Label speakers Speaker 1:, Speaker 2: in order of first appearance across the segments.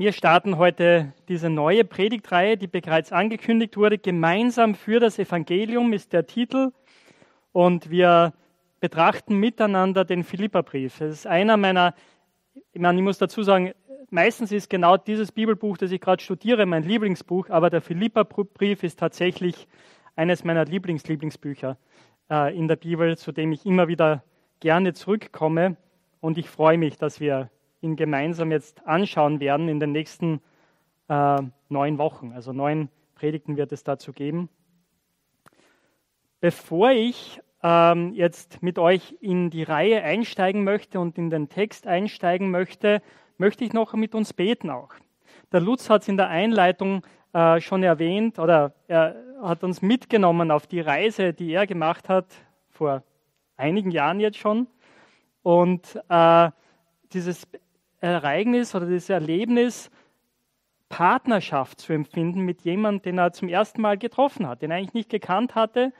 Speaker 1: Wir starten heute diese neue Predigtreihe, die bereits angekündigt wurde. Gemeinsam für das Evangelium ist der Titel. Und wir betrachten miteinander den Philipperbrief. Es ist einer meiner, ich, meine, ich muss dazu sagen, meistens ist genau dieses Bibelbuch, das ich gerade studiere, mein Lieblingsbuch, aber der Philipperbrief ist tatsächlich eines meiner Lieblings-Lieblingsbücher äh, in der Bibel, zu dem ich immer wieder gerne zurückkomme. Und ich freue mich, dass wir ihn gemeinsam jetzt anschauen werden in den nächsten äh, neun Wochen. Also neun Predigten wird es dazu geben. Bevor ich ähm, jetzt mit euch in die Reihe einsteigen möchte und in den Text einsteigen möchte, möchte ich noch mit uns beten auch. Der Lutz hat es in der Einleitung äh, schon erwähnt oder er hat uns mitgenommen auf die Reise, die er gemacht hat vor einigen Jahren jetzt schon. Und äh, dieses Ereignis oder dieses Erlebnis, Partnerschaft zu empfinden mit jemandem, den er zum ersten Mal getroffen hat, den er eigentlich nicht gekannt hatte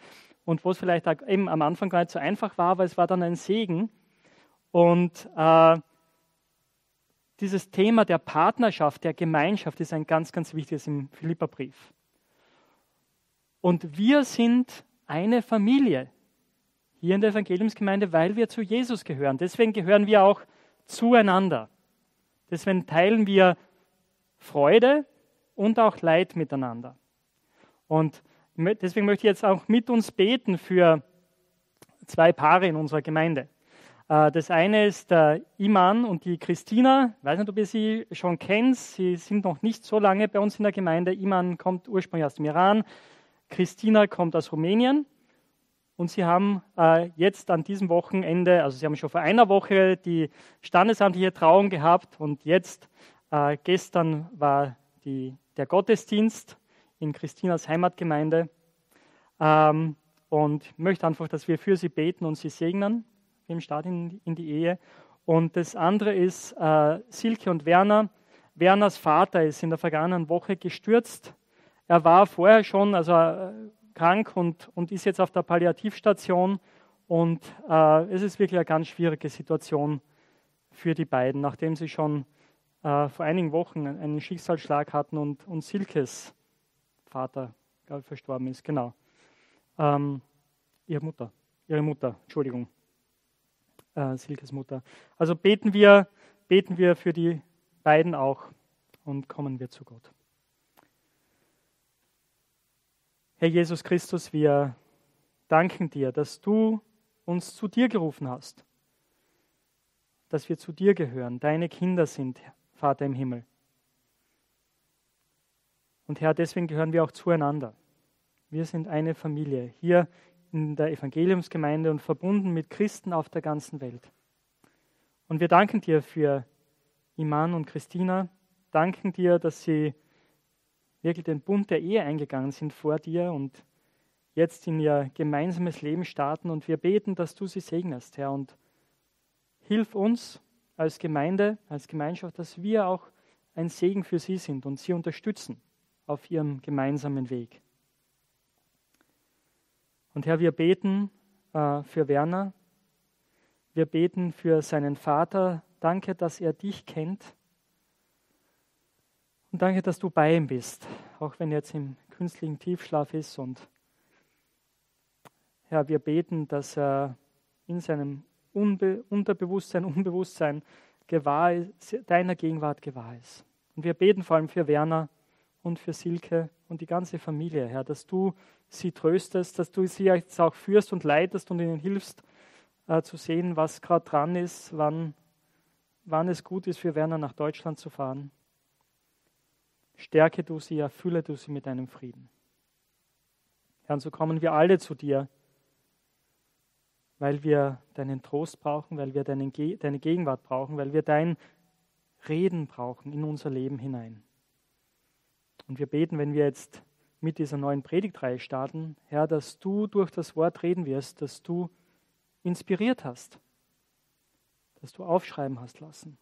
Speaker 1: und wo es vielleicht eben am Anfang gar nicht so einfach war, aber es war dann ein Segen. Und äh, dieses Thema der Partnerschaft, der Gemeinschaft ist ein ganz, ganz wichtiges im Philipperbrief. Und wir sind eine Familie hier in der Evangeliumsgemeinde, weil wir zu Jesus gehören. Deswegen gehören wir auch zueinander. Deswegen teilen wir Freude und auch Leid miteinander. Und deswegen möchte ich jetzt auch mit uns beten für zwei Paare in unserer Gemeinde. Äh, das eine ist der Iman und die Christina. Ich weiß nicht, ob ihr sie schon kennt. Sie sind noch nicht so lange bei uns in der Gemeinde. Iman kommt ursprünglich aus dem Iran. Christina kommt aus Rumänien. Und sie haben äh, jetzt an diesem Wochenende, also sie haben schon vor einer Woche die standesamtliche Trauung gehabt und jetzt, äh, gestern war die, der Gottesdienst in Christinas Heimatgemeinde. Ähm, und ich möchte einfach, dass wir für sie beten und sie segnen im Start in, in die Ehe. Und das andere ist äh, Silke und Werner. Werners Vater ist in der vergangenen Woche gestürzt. Er war vorher schon, also äh, krank und, und ist jetzt auf der Palliativstation. Und äh, es ist wirklich eine ganz schwierige Situation für die beiden, nachdem sie schon äh, vor einigen Wochen einen Schicksalsschlag hatten und, und Silkes Vater glaube verstorben ist. Genau. Ähm, ihre Mutter, ihre Mutter, Entschuldigung. Äh, Silkes Mutter. Also beten wir, beten wir für die beiden auch und kommen wir zu Gott. Herr Jesus Christus, wir danken dir, dass du uns zu dir gerufen hast, dass wir zu dir gehören, deine Kinder sind, Vater im Himmel. Und Herr, deswegen gehören wir auch zueinander. Wir sind eine Familie hier in der Evangeliumsgemeinde und verbunden mit Christen auf der ganzen Welt. Und wir danken dir für Iman und Christina, danken dir, dass sie wirklich den Bund der Ehe eingegangen sind vor dir und jetzt in ihr gemeinsames Leben starten. Und wir beten, dass du sie segnest, Herr. Und hilf uns als Gemeinde, als Gemeinschaft, dass wir auch ein Segen für sie sind und sie unterstützen auf ihrem gemeinsamen Weg. Und Herr, wir beten äh, für Werner. Wir beten für seinen Vater. Danke, dass er dich kennt und danke, dass du bei ihm bist, auch wenn er jetzt im künstlichen Tiefschlaf ist. Und Herr, wir beten, dass er in seinem Unbe Unterbewusstsein, Unbewusstsein gewahr ist, deiner Gegenwart gewahr ist. Und wir beten vor allem für Werner und für Silke und die ganze Familie, Herr, dass du sie tröstest, dass du sie jetzt auch führst und leitest und ihnen hilfst, äh, zu sehen, was gerade dran ist, wann, wann es gut ist, für Werner nach Deutschland zu fahren. Stärke du sie, erfülle du sie mit deinem Frieden. Herr, und so kommen wir alle zu dir, weil wir deinen Trost brauchen, weil wir deine, Gegenwart brauchen, weil wir dein Reden brauchen in unser Leben hinein. Und wir beten, wenn wir jetzt mit dieser neuen Predigtreihe starten, Herr, dass du durch das Wort reden wirst, dass du inspiriert hast, dass du aufschreiben hast lassen.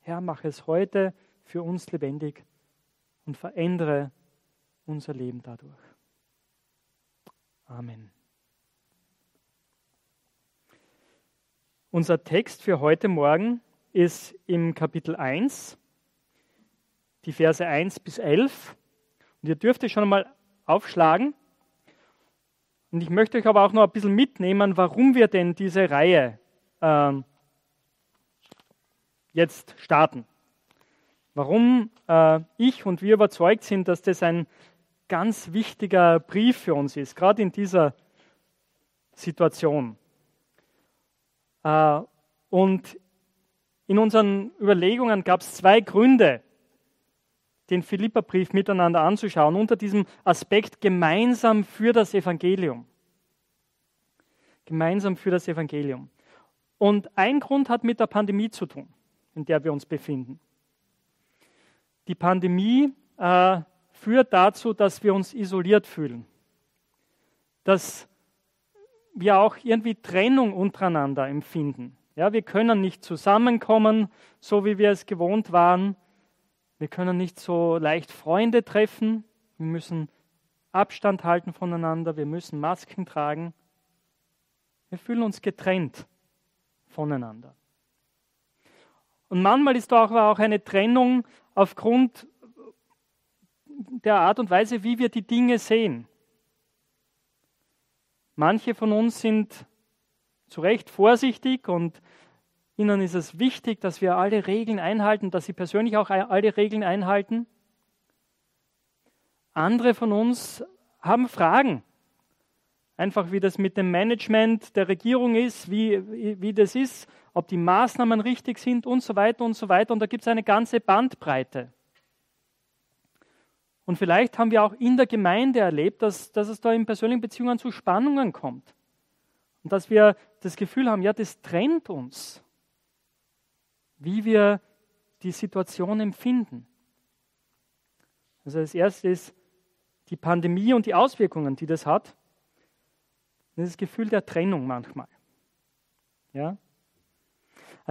Speaker 1: Herr, mach es heute für uns lebendig und verändere unser Leben dadurch. Amen. Unser Text für heute Morgen ist im Kapitel 1, die Verse 1 bis 11. Und ihr dürft es schon mal aufschlagen. Und ich möchte euch aber auch noch ein bisschen mitnehmen, warum wir denn diese Reihe äh, jetzt starten. Warum äh, ich und wir überzeugt sind, dass das ein ganz wichtiger Brief für uns ist, gerade in dieser Situation. Äh, und in unseren Überlegungen gab es zwei Gründe, den Philipperbrief miteinander anzuschauen, unter diesem Aspekt gemeinsam für das Evangelium. Gemeinsam für das Evangelium. Und ein Grund hat mit der Pandemie zu tun, in der wir uns befinden. Die Pandemie äh, führt dazu, dass wir uns isoliert fühlen, dass wir auch irgendwie Trennung untereinander empfinden. Ja, wir können nicht zusammenkommen, so wie wir es gewohnt waren. Wir können nicht so leicht Freunde treffen. Wir müssen Abstand halten voneinander. Wir müssen Masken tragen. Wir fühlen uns getrennt voneinander. Und manchmal ist da auch eine Trennung aufgrund der Art und Weise, wie wir die Dinge sehen. Manche von uns sind zu Recht vorsichtig und Ihnen ist es wichtig, dass wir alle Regeln einhalten, dass Sie persönlich auch alle Regeln einhalten. Andere von uns haben Fragen. Einfach wie das mit dem Management der Regierung ist, wie, wie das ist, ob die Maßnahmen richtig sind und so weiter und so weiter. Und da gibt es eine ganze Bandbreite. Und vielleicht haben wir auch in der Gemeinde erlebt, dass, dass es da in persönlichen Beziehungen zu Spannungen kommt. Und dass wir das Gefühl haben, ja, das trennt uns wie wir die Situation empfinden. Also das erste ist die Pandemie und die Auswirkungen, die das hat. Das ist das Gefühl der Trennung manchmal. Ja?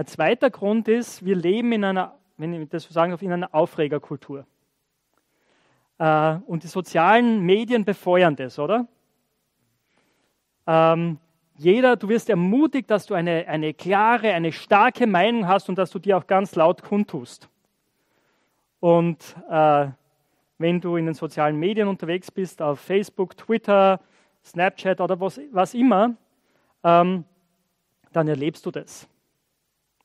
Speaker 1: Ein zweiter Grund ist, wir leben in einer, wenn ich das so sagen darf, in einer Aufregerkultur. Äh, und die sozialen Medien befeuern das, oder? Ähm, jeder, du wirst ermutigt, dass du eine, eine klare, eine starke Meinung hast und dass du die auch ganz laut kundtust. Und äh, wenn du in den sozialen Medien unterwegs bist, auf Facebook, Twitter, Snapchat oder was, was immer, ähm, dann erlebst du das.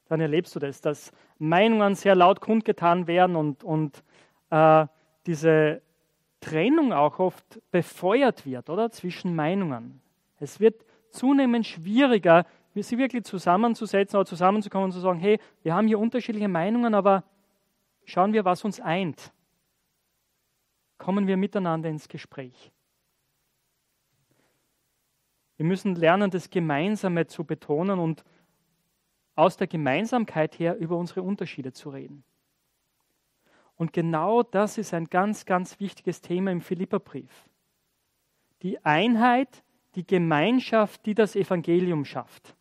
Speaker 1: Dann erlebst du das, dass Meinungen sehr laut kundgetan werden und, und äh, diese Trennung auch oft befeuert wird, oder? Zwischen Meinungen. Es wird zunehmend schwieriger, sie wirklich zusammenzusetzen oder zusammenzukommen und zu sagen, hey, wir haben hier unterschiedliche Meinungen, aber schauen wir, was uns eint. Kommen wir miteinander ins Gespräch. Wir müssen lernen, das Gemeinsame zu betonen und aus der Gemeinsamkeit her über unsere Unterschiede zu reden. Und genau das ist ein ganz, ganz wichtiges Thema im Philipperbrief. Die Einheit die Gemeinschaft, die das Evangelium schafft.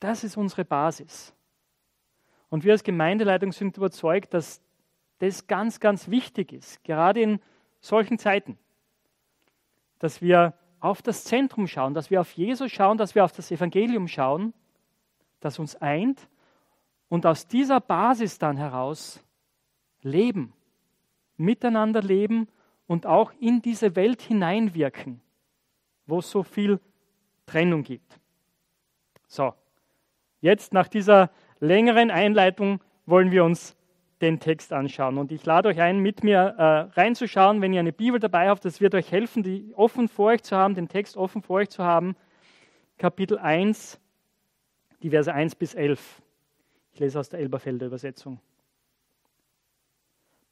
Speaker 1: Das ist unsere Basis. Und wir als Gemeindeleitung sind überzeugt, dass das ganz, ganz wichtig ist, gerade in solchen Zeiten, dass wir auf das Zentrum schauen, dass wir auf Jesus schauen, dass wir auf das Evangelium schauen, das uns eint und aus dieser Basis dann heraus leben, miteinander leben und auch in diese Welt hineinwirken wo es so viel Trennung gibt. So, jetzt nach dieser längeren Einleitung wollen wir uns den Text anschauen. Und ich lade euch ein, mit mir äh, reinzuschauen, wenn ihr eine Bibel dabei habt. Das wird euch helfen, die offen vor euch zu haben, den Text offen vor euch zu haben. Kapitel 1, die Verse 1 bis 11. Ich lese aus der Elberfelder Übersetzung.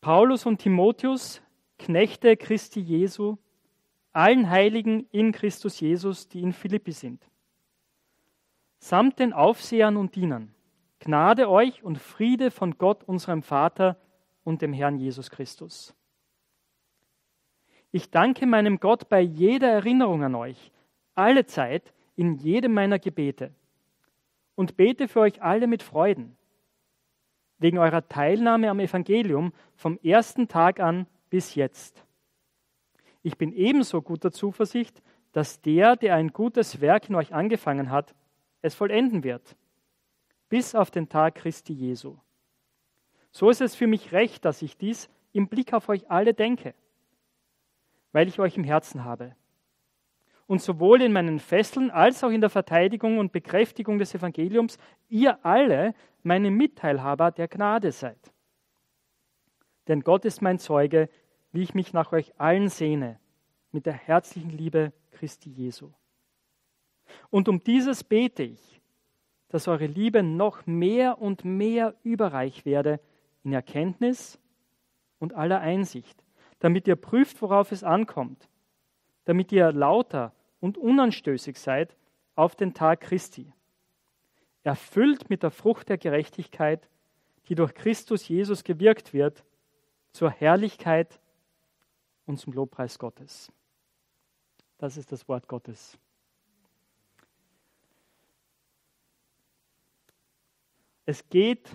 Speaker 1: Paulus und Timotheus, Knechte Christi Jesu, allen Heiligen in Christus Jesus, die in Philippi sind. Samt den Aufsehern und Dienern. Gnade euch und Friede von Gott, unserem Vater und dem Herrn Jesus Christus. Ich danke meinem Gott bei jeder Erinnerung an euch, alle Zeit, in jedem meiner Gebete, und bete für euch alle mit Freuden, wegen eurer Teilnahme am Evangelium vom ersten Tag an bis jetzt ich bin ebenso guter Zuversicht, dass der, der ein gutes Werk in euch angefangen hat, es vollenden wird, bis auf den Tag Christi Jesu. So ist es für mich recht, dass ich dies im Blick auf euch alle denke, weil ich euch im Herzen habe. Und sowohl in meinen Fesseln als auch in der Verteidigung und Bekräftigung des Evangeliums ihr alle meine Mitteilhaber der Gnade seid. Denn Gott ist mein Zeuge, wie ich mich nach euch allen sehne, mit der herzlichen Liebe Christi Jesu. Und um dieses bete ich, dass eure Liebe noch mehr und mehr überreich werde in Erkenntnis und aller Einsicht, damit ihr prüft, worauf es ankommt, damit ihr lauter und unanstößig seid auf den Tag Christi, erfüllt mit der Frucht der Gerechtigkeit, die durch Christus Jesus gewirkt wird, zur Herrlichkeit und zum Lobpreis Gottes. Das ist das Wort Gottes. Es geht,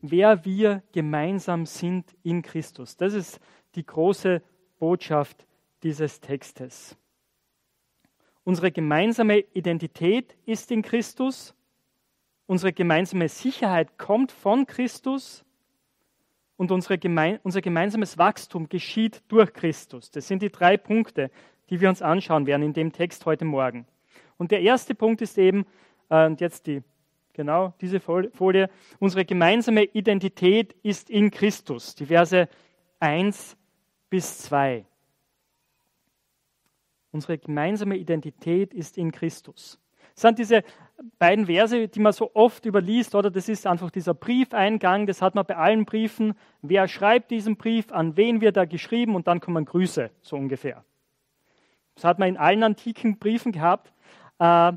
Speaker 1: wer wir gemeinsam sind in Christus. Das ist die große Botschaft dieses Textes. Unsere gemeinsame Identität ist in Christus. Unsere gemeinsame Sicherheit kommt von Christus. Und geme unser gemeinsames Wachstum geschieht durch Christus. Das sind die drei Punkte, die wir uns anschauen werden in dem Text heute Morgen. Und der erste Punkt ist eben, äh, und jetzt die, genau diese Folie, unsere gemeinsame Identität ist in Christus. Die Verse 1 bis 2. Unsere gemeinsame Identität ist in Christus. Das sind diese beiden Verse, die man so oft überliest, oder? Das ist einfach dieser Briefeingang, das hat man bei allen Briefen. Wer schreibt diesen Brief, an wen wird er geschrieben und dann kommen Grüße, so ungefähr. Das hat man in allen antiken Briefen gehabt, äh,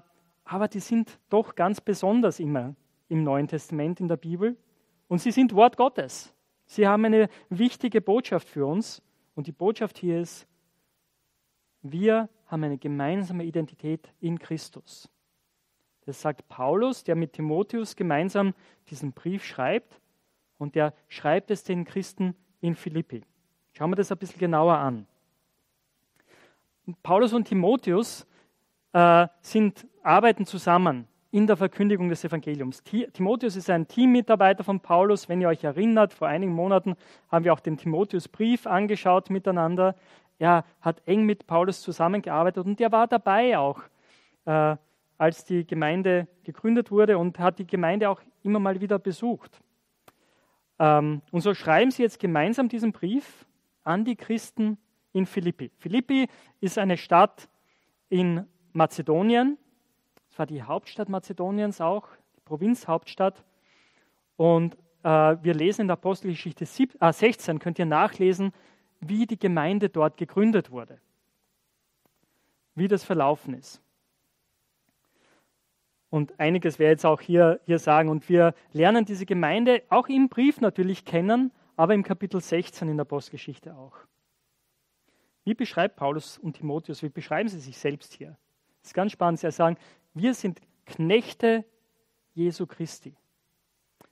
Speaker 1: aber die sind doch ganz besonders immer im Neuen Testament in der Bibel und sie sind Wort Gottes. Sie haben eine wichtige Botschaft für uns und die Botschaft hier ist, wir haben eine gemeinsame Identität in Christus. Das sagt Paulus, der mit Timotheus gemeinsam diesen Brief schreibt und der schreibt es den Christen in Philippi. Schauen wir das ein bisschen genauer an. Paulus und Timotheus äh, sind, arbeiten zusammen in der Verkündigung des Evangeliums. Timotheus ist ein Teammitarbeiter von Paulus. Wenn ihr euch erinnert, vor einigen Monaten haben wir auch den Timotheusbrief angeschaut miteinander. Er hat eng mit Paulus zusammengearbeitet und er war dabei auch, äh, als die Gemeinde gegründet wurde und hat die Gemeinde auch immer mal wieder besucht. Ähm, und so schreiben sie jetzt gemeinsam diesen Brief an die Christen in Philippi. Philippi ist eine Stadt in Mazedonien es war die Hauptstadt Mazedoniens auch, die Provinzhauptstadt. Und äh, wir lesen in der Apostelgeschichte 16, äh, könnt ihr nachlesen, wie die Gemeinde dort gegründet wurde, wie das verlaufen ist. Und einiges werde jetzt auch hier, hier sagen. Und wir lernen diese Gemeinde auch im Brief natürlich kennen, aber im Kapitel 16 in der Apostelgeschichte auch. Wie beschreibt Paulus und Timotheus, wie beschreiben sie sich selbst hier? Das ist ganz spannend. Sie sagen, wir sind Knechte Jesu Christi.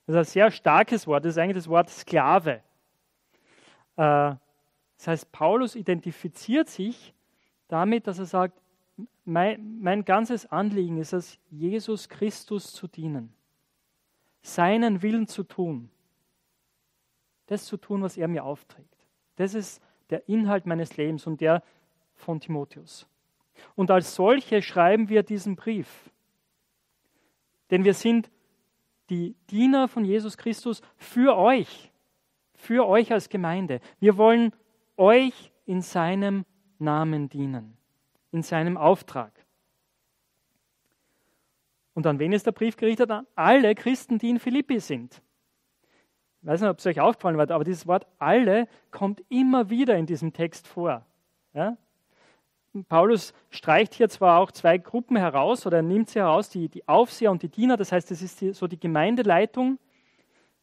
Speaker 1: Das ist ein sehr starkes Wort, das ist eigentlich das Wort Sklave. Äh, das heißt, Paulus identifiziert sich damit, dass er sagt, mein, mein ganzes Anliegen ist es, Jesus Christus zu dienen, seinen Willen zu tun, das zu tun, was er mir aufträgt. Das ist der Inhalt meines Lebens und der von Timotheus. Und als solche schreiben wir diesen Brief. Denn wir sind die Diener von Jesus Christus für euch, für euch als Gemeinde. Wir wollen euch in seinem Namen dienen, in seinem Auftrag. Und an wen ist der Brief gerichtet? An alle Christen, die in Philippi sind. Ich weiß nicht, ob es euch aufgefallen wird, aber dieses Wort alle kommt immer wieder in diesem Text vor. Ja? Paulus streicht hier zwar auch zwei Gruppen heraus oder er nimmt sie heraus, die, die Aufseher und die Diener, das heißt, das ist die, so die Gemeindeleitung.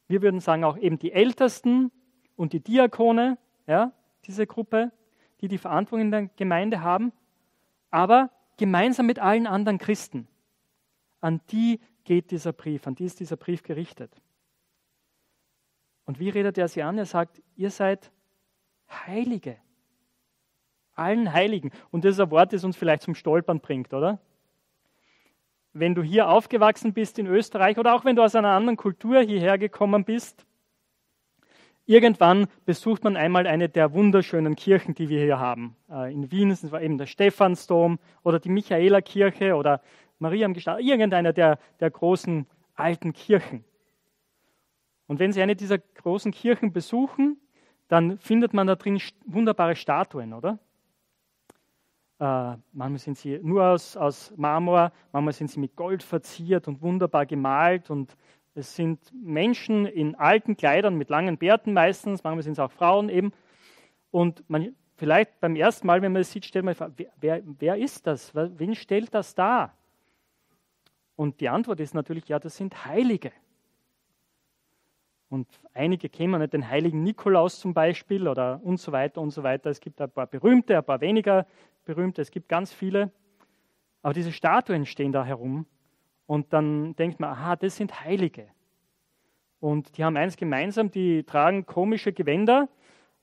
Speaker 1: Wir würden sagen auch eben die Ältesten und die Diakone, ja, diese Gruppe, die die Verantwortung in der Gemeinde haben, aber gemeinsam mit allen anderen Christen. An die geht dieser Brief, an die ist dieser Brief gerichtet. Und wie redet er sie an? Er sagt, ihr seid Heilige allen Heiligen. Und das ist ein Wort, das uns vielleicht zum Stolpern bringt, oder? Wenn du hier aufgewachsen bist in Österreich oder auch wenn du aus einer anderen Kultur hierher gekommen bist, Irgendwann besucht man einmal eine der wunderschönen Kirchen, die wir hier haben. Äh, in Wien ist es eben der Stephansdom oder die Michaelerkirche oder Maria am Gestalt, irgendeiner der, der großen alten Kirchen. Und wenn Sie eine dieser großen Kirchen besuchen, dann findet man da drin wunderbare Statuen, oder? Äh, manchmal sind sie nur aus, aus Marmor, manchmal sind sie mit Gold verziert und wunderbar gemalt. Und es sind Menschen in alten Kleidern mit langen Bärten meistens, manchmal sind es auch Frauen eben. Und man, vielleicht beim ersten Mal, wenn man es sieht, stellt man sich wer, wer, ist das? Wen stellt das dar? Und die Antwort ist natürlich, ja, das sind Heilige. Und einige kennen nicht den heiligen Nikolaus zum Beispiel oder und so weiter und so weiter. Es gibt ein paar berühmte, ein paar weniger berühmte, es gibt ganz viele. Aber diese Statuen stehen da herum und dann denkt man, aha, das sind Heilige. Und die haben eins gemeinsam, die tragen komische Gewänder.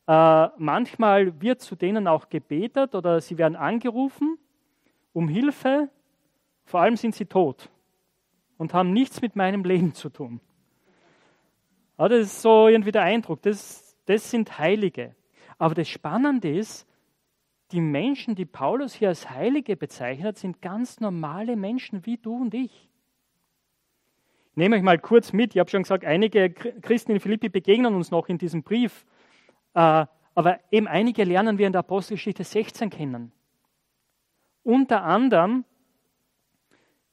Speaker 1: Äh, manchmal wird zu denen auch gebetet oder sie werden angerufen um Hilfe. Vor allem sind sie tot und haben nichts mit meinem Leben zu tun. Ja, das ist so irgendwie der Eindruck, das, das sind Heilige. Aber das Spannende ist, die Menschen, die Paulus hier als Heilige bezeichnet, sind ganz normale Menschen wie du und ich. Nehme euch mal kurz mit. Ich habe schon gesagt, einige Christen in Philippi begegnen uns noch in diesem Brief. Äh, aber eben einige lernen wir in der Apostelgeschichte 16 kennen. Unter anderem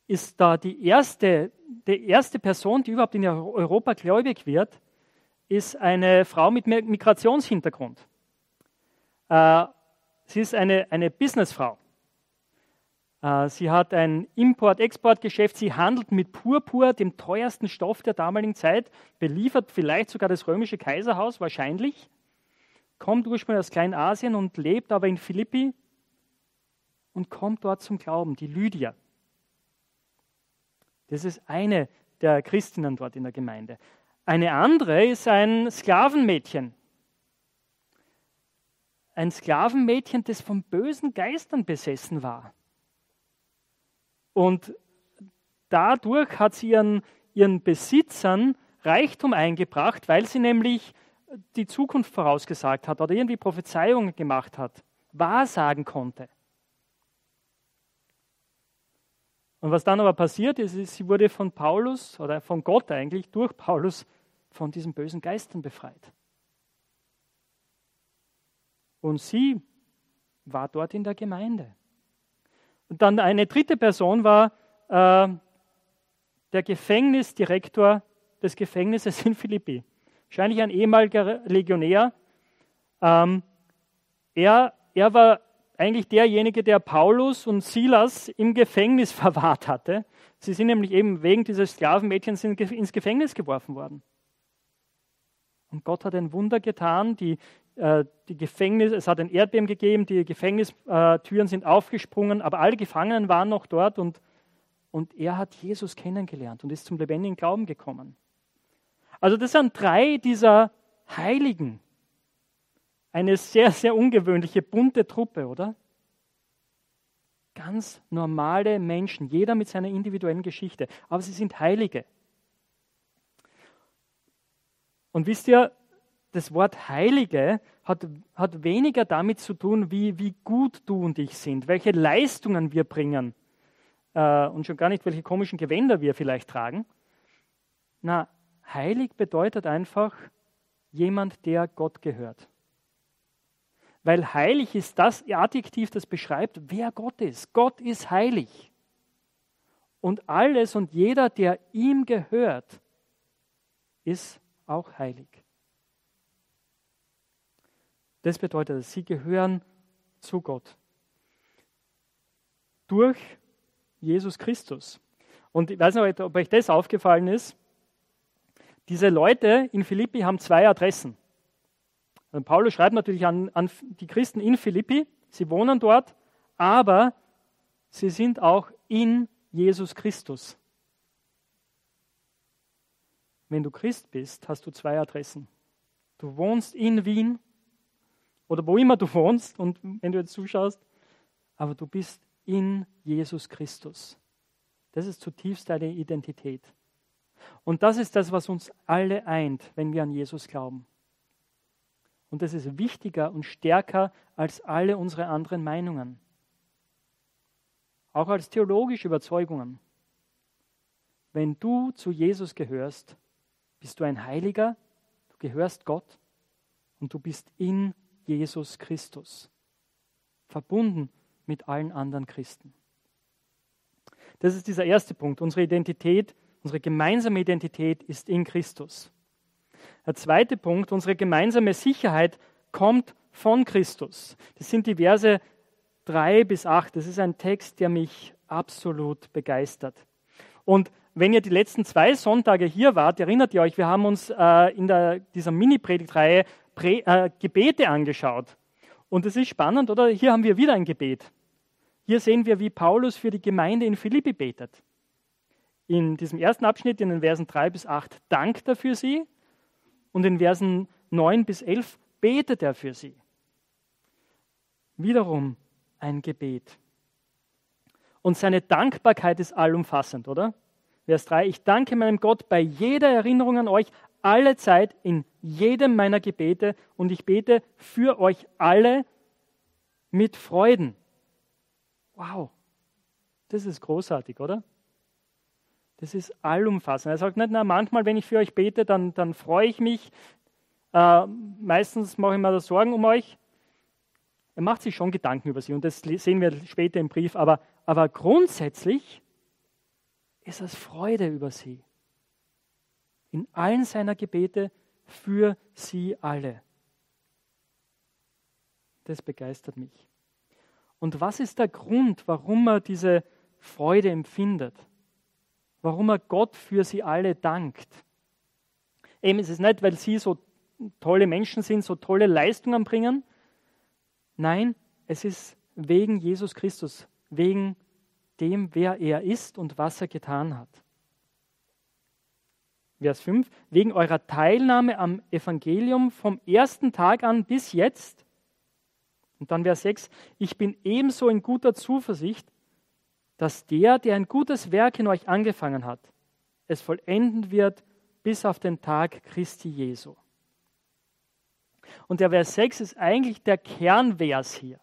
Speaker 1: ist da die erste, die erste Person, die überhaupt in Europa gläubig wird, ist eine Frau mit Migrationshintergrund. Äh, Sie ist eine, eine Businessfrau. Äh, sie hat ein Import-Export-Geschäft. Sie handelt mit Purpur, dem teuersten Stoff der damaligen Zeit, beliefert vielleicht sogar das römische Kaiserhaus, wahrscheinlich. Kommt ursprünglich aus Kleinasien und lebt aber in Philippi und kommt dort zum Glauben, die Lydia. Das ist eine der Christinnen dort in der Gemeinde. Eine andere ist ein Sklavenmädchen, ein Sklavenmädchen, das von bösen Geistern besessen war. Und dadurch hat sie ihren, ihren Besitzern Reichtum eingebracht, weil sie nämlich die Zukunft vorausgesagt hat oder irgendwie Prophezeiungen gemacht hat, wahrsagen konnte. Und was dann aber passiert ist, ist, sie wurde von Paulus oder von Gott eigentlich durch Paulus von diesen bösen Geistern befreit. Und sie war dort in der Gemeinde. Und dann eine dritte Person war äh, der Gefängnisdirektor des Gefängnisses in Philippi. Wahrscheinlich ein ehemaliger Legionär. Ähm, er, er war eigentlich derjenige, der Paulus und Silas im Gefängnis verwahrt hatte. Sie sind nämlich eben wegen dieses Sklavenmädchens ins Gefängnis geworfen worden. Und Gott hat ein Wunder getan. Die, die Gefängnis, es hat ein Erdbeben gegeben, die Gefängnistüren sind aufgesprungen, aber alle Gefangenen waren noch dort und, und er hat Jesus kennengelernt und ist zum lebendigen Glauben gekommen. Also das sind drei dieser Heiligen. Eine sehr, sehr ungewöhnliche, bunte Truppe, oder? Ganz normale Menschen, jeder mit seiner individuellen Geschichte, aber sie sind Heilige. Und wisst ihr, das Wort Heilige hat, hat weniger damit zu tun, wie, wie gut du und ich sind, welche Leistungen wir bringen äh, und schon gar nicht, welche komischen Gewänder wir vielleicht tragen. Na, heilig bedeutet einfach jemand, der Gott gehört. Weil heilig ist das Adjektiv, das beschreibt, wer Gott ist. Gott ist heilig. Und alles und jeder, der ihm gehört, ist auch heilig. Das bedeutet, sie gehören zu Gott. Durch Jesus Christus. Und ich weiß nicht, ob euch das aufgefallen ist. Diese Leute in Philippi haben zwei Adressen. Und Paulus schreibt natürlich an, an die Christen in Philippi, sie wohnen dort, aber sie sind auch in Jesus Christus. Wenn du Christ bist, hast du zwei Adressen. Du wohnst in Wien oder wo immer du wohnst und wenn du jetzt zuschaust, aber du bist in Jesus Christus. Das ist zutiefst deine Identität. Und das ist das, was uns alle eint, wenn wir an Jesus glauben. Und das ist wichtiger und stärker als alle unsere anderen Meinungen. Auch als theologische Überzeugungen. Wenn du zu Jesus gehörst, bist du ein Heiliger, du gehörst Gott und du bist in Jesus Christus, verbunden mit allen anderen Christen. Das ist dieser erste Punkt. Unsere Identität, unsere gemeinsame Identität ist in Christus. Der zweite Punkt, unsere gemeinsame Sicherheit kommt von Christus. Das sind die Verse 3 bis 8. Das ist ein Text, der mich absolut begeistert. Und wenn ihr die letzten zwei Sonntage hier wart, erinnert ihr euch, wir haben uns äh, in der, dieser Mini-Predigtreihe Prä, äh, Gebete angeschaut. Und es ist spannend, oder? Hier haben wir wieder ein Gebet. Hier sehen wir, wie Paulus für die Gemeinde in Philippi betet. In diesem ersten Abschnitt, in den Versen 3 bis 8, dankt er für sie und in Versen 9 bis 11 betet er für sie. Wiederum ein Gebet. Und seine Dankbarkeit ist allumfassend, oder? Vers 3, ich danke meinem Gott bei jeder Erinnerung an euch, alle Zeit in jedem meiner Gebete und ich bete für euch alle mit Freuden. Wow, das ist großartig, oder? Das ist allumfassend. Er sagt nicht, na, manchmal, wenn ich für euch bete, dann, dann freue ich mich. Äh, meistens mache ich mir da Sorgen um euch. Er macht sich schon Gedanken über sie und das sehen wir später im Brief. Aber, aber grundsätzlich ist es Freude über sie. In allen seiner Gebete für sie alle. Das begeistert mich. Und was ist der Grund, warum er diese Freude empfindet? warum er Gott für sie alle dankt. Eben ist es nicht, weil sie so tolle Menschen sind, so tolle Leistungen bringen. Nein, es ist wegen Jesus Christus, wegen dem, wer er ist und was er getan hat. Vers 5, wegen eurer Teilnahme am Evangelium vom ersten Tag an bis jetzt. Und dann Vers 6, ich bin ebenso in guter Zuversicht, dass der, der ein gutes Werk in euch angefangen hat, es vollenden wird bis auf den Tag Christi Jesu. Und der Vers 6 ist eigentlich der Kernvers hier.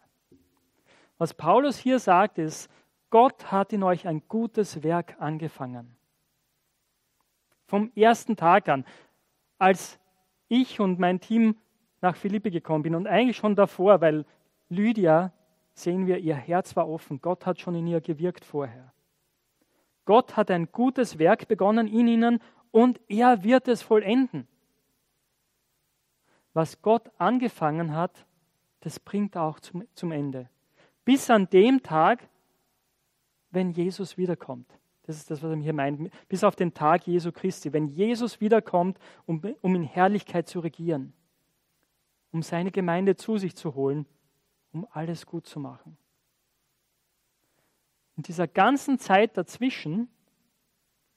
Speaker 1: Was Paulus hier sagt, ist, Gott hat in euch ein gutes Werk angefangen. Vom ersten Tag an, als ich und mein Team nach Philippi gekommen bin und eigentlich schon davor, weil Lydia sehen wir, ihr Herz war offen. Gott hat schon in ihr gewirkt vorher. Gott hat ein gutes Werk begonnen in ihnen und er wird es vollenden. Was Gott angefangen hat, das bringt auch zum, zum Ende. Bis an dem Tag, wenn Jesus wiederkommt. Das ist das, was er hier meint. Bis auf den Tag Jesu Christi. Wenn Jesus wiederkommt, um, um in Herrlichkeit zu regieren, um seine Gemeinde zu sich zu holen um alles gut zu machen. In dieser ganzen Zeit dazwischen,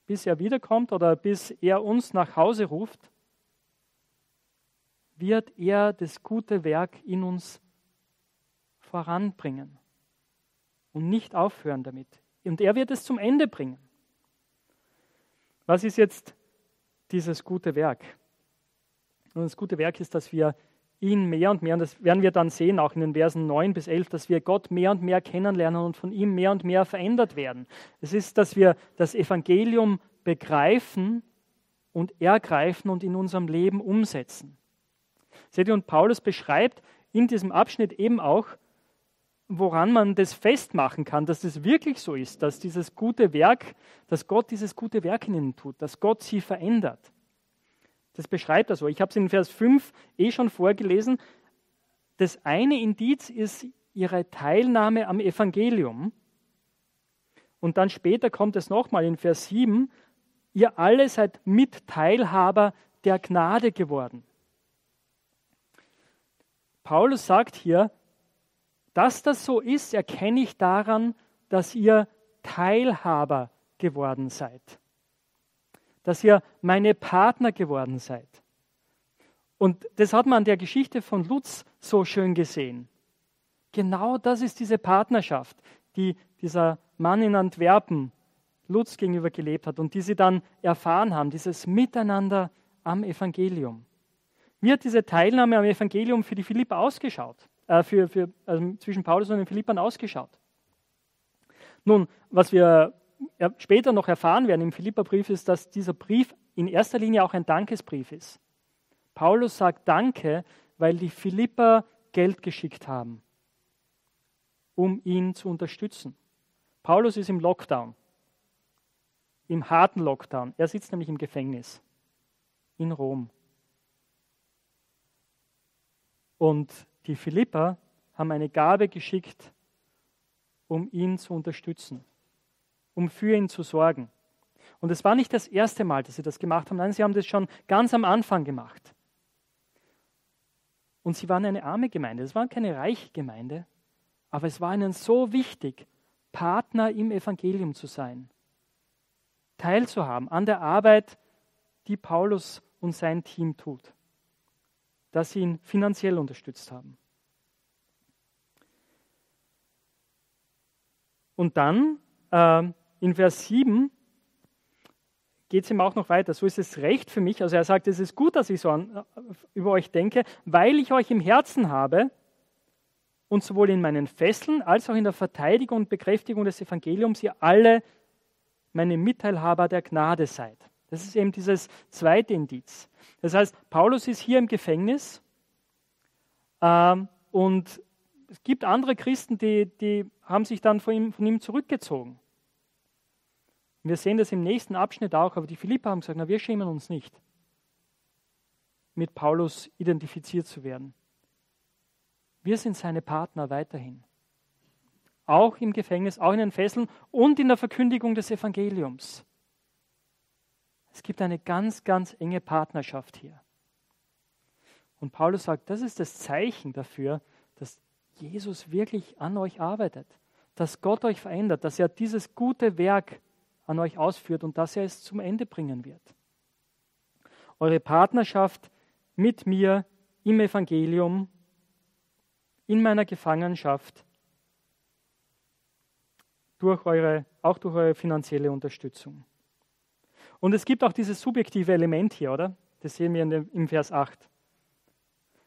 Speaker 1: bis er wiederkommt oder bis er uns nach Hause ruft, wird er das gute Werk in uns voranbringen und nicht aufhören damit. Und er wird es zum Ende bringen. Was ist jetzt dieses gute Werk? Und das gute Werk ist, dass wir ihn mehr und mehr, und das werden wir dann sehen, auch in den Versen 9 bis 11, dass wir Gott mehr und mehr kennenlernen und von ihm mehr und mehr verändert werden. Es ist, dass wir das Evangelium begreifen und ergreifen und in unserem Leben umsetzen. Seht ihr, und Paulus beschreibt in diesem Abschnitt eben auch, woran man das festmachen kann, dass das wirklich so ist, dass dieses gute Werk, dass Gott dieses gute Werk in ihnen tut, dass Gott sie verändert. Das beschreibt er so. Ich habe es in Vers 5 eh schon vorgelesen. Das eine Indiz ist ihre Teilnahme am Evangelium. Und dann später kommt es nochmal in Vers 7. Ihr alle seid Mitteilhaber der Gnade geworden. Paulus sagt hier, dass das so ist, erkenne ich daran, dass ihr Teilhaber geworden seid dass ihr meine Partner geworden seid. Und das hat man an der Geschichte von Lutz so schön gesehen. Genau das ist diese Partnerschaft, die dieser Mann in Antwerpen Lutz gegenüber gelebt hat und die sie dann erfahren haben, dieses Miteinander am Evangelium. Wie hat diese Teilnahme am Evangelium für die Philipper ausgeschaut? Äh, für, für, also zwischen Paulus und den Philippern ausgeschaut? Nun, was wir später noch erfahren werden im Philipperbrief, ist, dass dieser Brief in erster Linie auch ein Dankesbrief ist. Paulus sagt Danke, weil die Philipper Geld geschickt haben, um ihn zu unterstützen. Paulus ist im Lockdown, im harten Lockdown. Er sitzt nämlich im Gefängnis in Rom. Und die Philipper haben eine Gabe geschickt, um ihn zu unterstützen, um für ihn zu sorgen. Und es war nicht das erste Mal, dass sie das gemacht haben, nein, sie haben das schon ganz am Anfang gemacht. Und sie waren eine arme Gemeinde, es war keine reiche Gemeinde, aber es war ihnen so wichtig, Partner im Evangelium zu sein, teilzuhaben an der Arbeit, die Paulus und sein Team tut, dass sie ihn finanziell unterstützt haben. Und dann äh, in Vers 7 geht es ihm auch noch weiter. So ist es recht für mich. Also er sagt, es ist gut, dass ich so an, äh, über euch denke, weil ich euch im Herzen habe und sowohl in meinen Fesseln als auch in der Verteidigung und Bekräftigung des Evangeliums ihr alle meine Mitteilhaber der Gnade seid. Das ist eben dieses zweite Indiz. Das heißt, Paulus ist hier im Gefängnis ähm, und es gibt andere Christen, die, die haben sich dann von ihm, von ihm zurückgezogen. Wir sehen das im nächsten Abschnitt auch, aber die Philipper haben gesagt, na, wir schämen uns nicht, mit Paulus identifiziert zu werden. Wir sind seine Partner weiterhin. Auch im Gefängnis, auch in den Fesseln und in der Verkündigung des Evangeliums. Es gibt eine ganz, ganz enge Partnerschaft hier. Und Paulus sagt, das ist das Zeichen dafür, dass Jesus wirklich an euch arbeitet, dass Gott euch verändert, dass er dieses gute Werk an euch ausführt und dass er es zum Ende bringen wird. Eure Partnerschaft mit mir im Evangelium, in meiner Gefangenschaft, durch eure, auch durch eure finanzielle Unterstützung. Und es gibt auch dieses subjektive Element hier, oder? Das sehen wir dem, im Vers 8.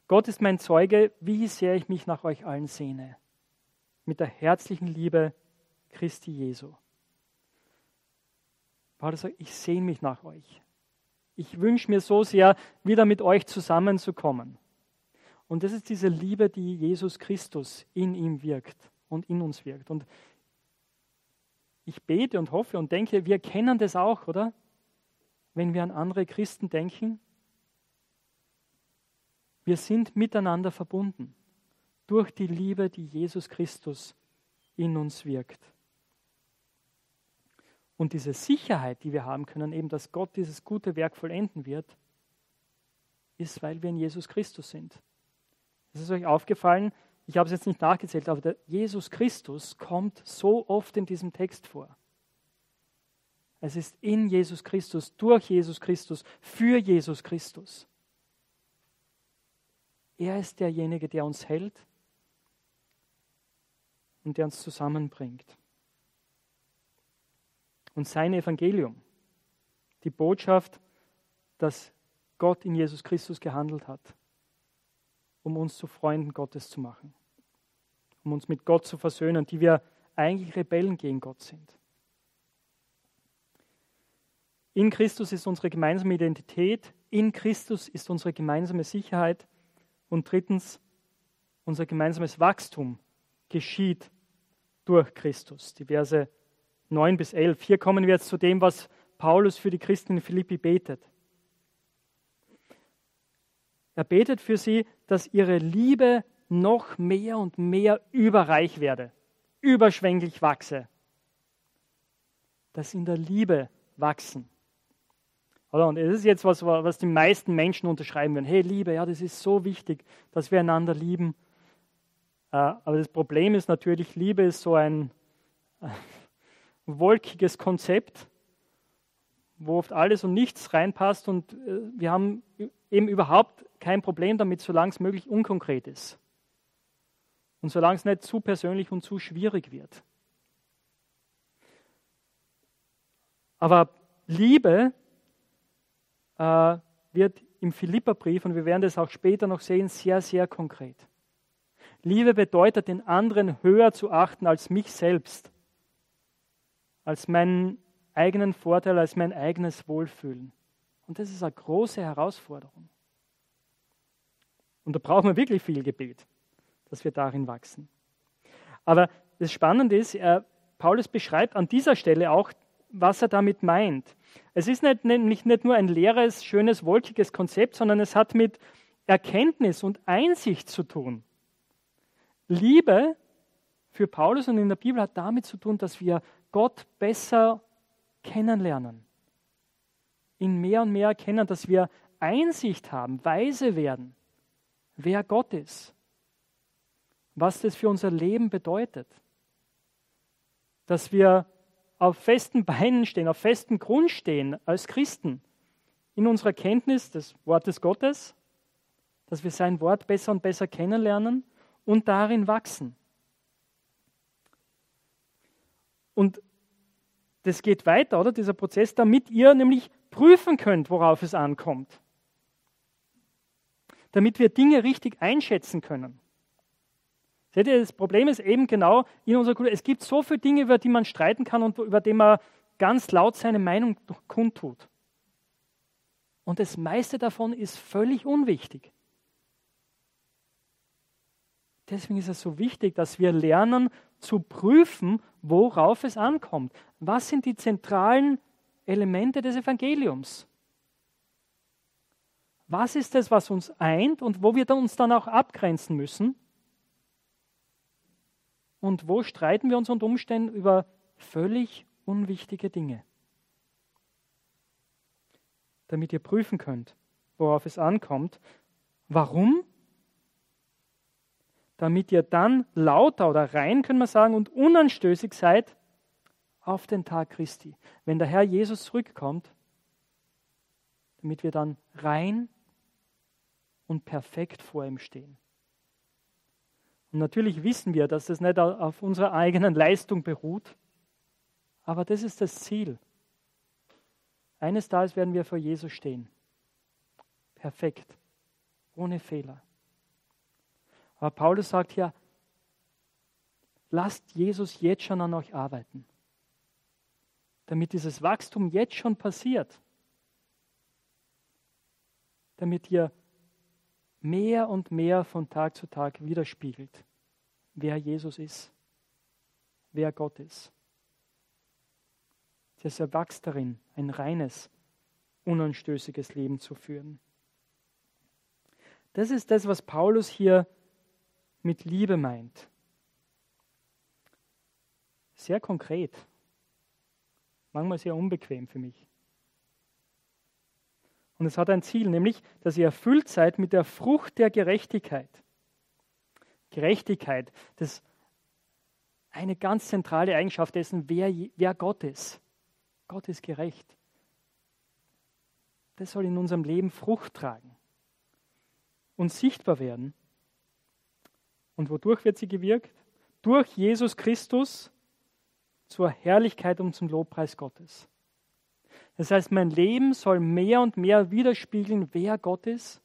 Speaker 1: Gott ist mein Zeuge, wie sehr ich mich nach euch allen sehne. Mit der herzlichen Liebe Christi Jesu. Paulus sagt, ich sehne mich nach euch. Ich wünsche mir so sehr, wieder mit euch zusammenzukommen. Und das ist diese Liebe, die Jesus Christus in ihm wirkt und in uns wirkt. Und ich bete und hoffe und denke, wir kennen das auch, oder? Wenn wir an andere Christen denken. Wir sind miteinander verbunden durch die Liebe, die Jesus Christus in uns wirkt. Und diese Sicherheit, die wir haben können, eben, dass Gott dieses gute Werk vollenden wird, ist, weil wir in Jesus Christus sind. Es ist euch aufgefallen, ich habe es jetzt nicht nachgezählt, aber Jesus Christus kommt so oft in diesem Text vor. Es ist in Jesus Christus, durch Jesus Christus, für Jesus Christus. Er ist derjenige, der uns hält und der uns zusammenbringt und sein Evangelium. Die Botschaft, dass Gott in Jesus Christus gehandelt hat, um uns zu Freunden Gottes zu machen, um uns mit Gott zu versöhnen, die wir eigentlich Rebellen gegen Gott sind. In Christus ist unsere gemeinsame Identität, in Christus ist unsere gemeinsame Sicherheit und drittens, unser gemeinsames Wachstum geschieht durch Christus. Die Verse 9 bis 11. Hier kommen wir jetzt zu dem, was Paulus für die Christen in Philippi betet. Er betet für sie, dass ihre Liebe noch mehr und mehr überreich werde, überschwänglich wachse. Dass in der Liebe wachsen. Und es ist jetzt was, was die meisten Menschen unterschreiben würden. Hey, Liebe, ja, das ist so wichtig, dass wir einander lieben. Äh, aber das Problem ist natürlich, Liebe ist so ein, wolkiges Konzept, wo oft alles und nichts reinpasst und äh, wir haben eben überhaupt kein Problem damit, solange es möglich unkonkret ist. Und solange es nicht zu persönlich und zu schwierig wird. Aber Liebe äh, wird im Philipperbrief, und wir werden das auch später noch sehen, sehr, sehr konkret. Liebe bedeutet, den anderen höher zu achten als mich selbst, als meinen eigenen Vorteil, als mein eigenes Wohlfühlen. Und das ist eine große Herausforderung. Und da brauchen wir wirklich viel Gebet, dass wir darin wachsen. Aber das Spannende ist, er, Paulus beschreibt an dieser Stelle auch, was er damit meint. Es ist nicht, nämlich nicht nur ein leeres, schönes, wolkiges Konzept, sondern es hat mit Erkenntnis und Einsicht zu tun. Liebe für Paulus und in der Bibel hat damit zu tun, dass wir Gott besser kennenlernen, ihn mehr und mehr erkennen, dass wir Einsicht haben, weise werden, wer Gott ist, was das für unser Leben bedeutet, dass wir auf festen Beinen stehen, auf festem Grund stehen als Christen in unserer Kenntnis des Wortes Gottes, dass wir sein Wort besser und besser kennenlernen und darin wachsen. Und das geht weiter, oder? Dieser Prozess, damit ihr nämlich prüfen könnt, worauf es ankommt. Damit wir Dinge richtig einschätzen können. Seht ihr, das Problem ist eben genau in unserer Kultur, es gibt so viele Dinge, über die man streiten kann und über die man ganz laut seine Meinung kundtut. Und das meiste davon ist völlig unwichtig. Deswegen ist es so wichtig, dass wir lernen zu prüfen, worauf es ankommt. Was sind die zentralen Elemente des Evangeliums? Was ist es, was uns eint und wo wir uns dann auch abgrenzen müssen? Und wo streiten wir uns unter Umständen über völlig unwichtige Dinge? Damit ihr prüfen könnt, worauf es ankommt. Warum? damit ihr dann lauter oder rein, können wir sagen, und unanstößig seid auf den Tag Christi, wenn der Herr Jesus zurückkommt, damit wir dann rein und perfekt vor ihm stehen. Und natürlich wissen wir, dass das nicht auf unserer eigenen Leistung beruht, aber das ist das Ziel. Eines Tages werden wir vor Jesus stehen. Perfekt, ohne Fehler. Aber Paulus sagt hier, lasst Jesus jetzt schon an euch arbeiten, damit dieses Wachstum jetzt schon passiert, damit ihr mehr und mehr von Tag zu Tag widerspiegelt, wer Jesus ist, wer Gott ist. Dass er wächst darin, ein reines, unanstößiges Leben zu führen. Das ist das, was Paulus hier mit Liebe meint. Sehr konkret, manchmal sehr unbequem für mich. Und es hat ein Ziel, nämlich, dass ihr erfüllt seid mit der Frucht der Gerechtigkeit. Gerechtigkeit, das ist eine ganz zentrale Eigenschaft dessen, wer, wer Gott ist. Gott ist gerecht. Das soll in unserem Leben Frucht tragen und sichtbar werden und wodurch wird sie gewirkt? Durch Jesus Christus zur Herrlichkeit und zum Lobpreis Gottes. Das heißt, mein Leben soll mehr und mehr widerspiegeln, wer Gott ist,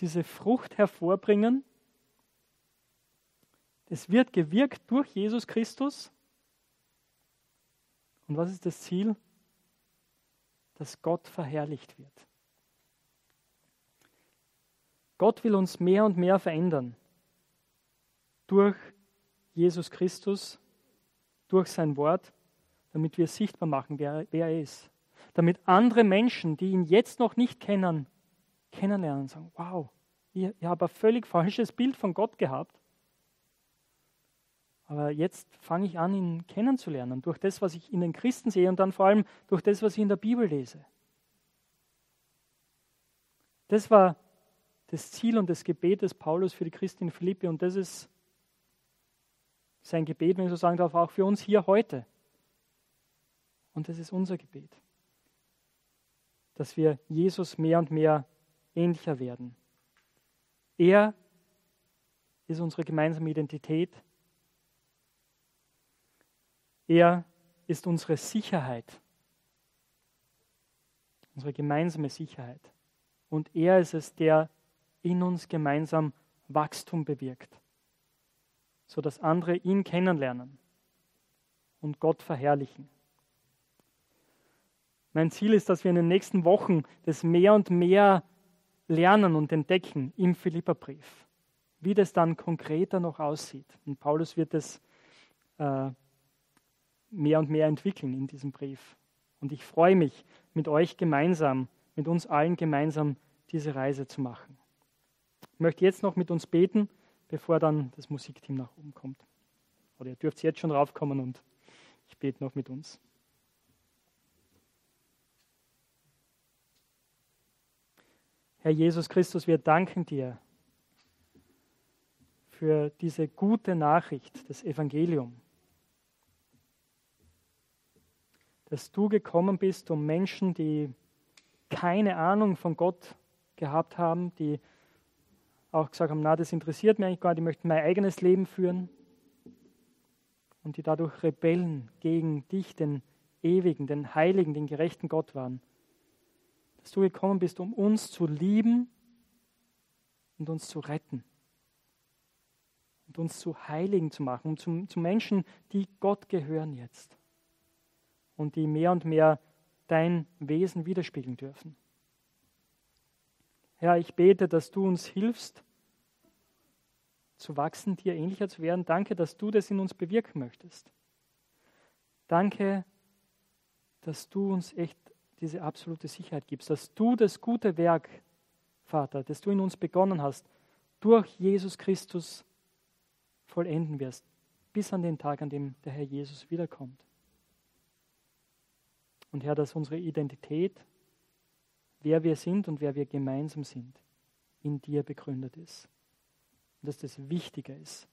Speaker 1: diese Frucht hervorbringen. Es wird gewirkt durch Jesus Christus. Und was ist das Ziel? Dass Gott verherrlicht wird. Gott will uns mehr und mehr verändern durch Jesus Christus, durch sein Wort, damit wir sichtbar machen, wer, wer er ist. Damit andere Menschen, die ihn jetzt noch nicht kennen, kennenlernen und sagen, wow, ich, ich habe ein völlig falsches Bild von Gott gehabt. Aber jetzt fange ich an, ihn kennenzulernen, durch das, was ich in den Christen sehe und dann vor allem durch das, was ich in der Bibel lese. Das war das Ziel und das Gebet des Paulus für die Christen in Philippi und das ist sein Gebet, wenn ich so sagen darf, auch für uns hier heute. Und das ist unser Gebet, dass wir Jesus mehr und mehr ähnlicher werden. Er ist unsere gemeinsame Identität. Er ist unsere Sicherheit, unsere gemeinsame Sicherheit Und er ist es, der in uns gemeinsam Wachstum bewirkt, sodass andere ihn kennenlernen und Gott verherrlichen. Mein Ziel ist, dass wir in den nächsten Wochen das mehr und mehr lernen und entdecken im Philipperbrief, wie das dann konkreter noch aussieht. Und Paulus wird es äh, mehr und mehr entwickeln in diesem Brief. Und ich freue mich, mit euch gemeinsam, mit uns allen gemeinsam diese Reise zu machen. Ich möchte jetzt noch mit uns beten, bevor dann das Musikteam nach oben kommt. Oder ihr dürft jetzt schon raufkommen und ich bete noch mit uns. Herr Jesus Christus, wir danken dir für diese gute Nachricht, das Evangelium, dass du gekommen bist, um Menschen, die keine Ahnung von Gott gehabt haben, die auch gesagt haben, na, das interessiert mich eigentlich gar nicht, die möchten mein eigenes Leben führen und die dadurch Rebellen gegen dich, den ewigen, den heiligen, den gerechten Gott waren dass du gekommen bist, um uns zu lieben und uns zu retten und uns zu Heiligen zu machen, um zu, zu Menschen, die Gott gehören jetzt und die mehr und mehr dein Wesen widerspiegeln dürfen. Herr, ich bete, dass du uns hilfst, zu wachsen, dir ähnlicher zu werden. Danke, dass du das in uns bewirken möchtest. Danke, dass du uns echt diese absolute Sicherheit gibst, dass du das gute Werk, Vater, das du in uns begonnen hast, durch Jesus Christus vollenden wirst, bis an den Tag, an dem der Herr Jesus wiederkommt. Und Herr, dass unsere Identität, wer wir sind und wer wir gemeinsam sind, in dir begründet ist. Und dass das wichtiger ist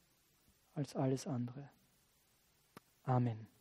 Speaker 1: als alles andere. Amen.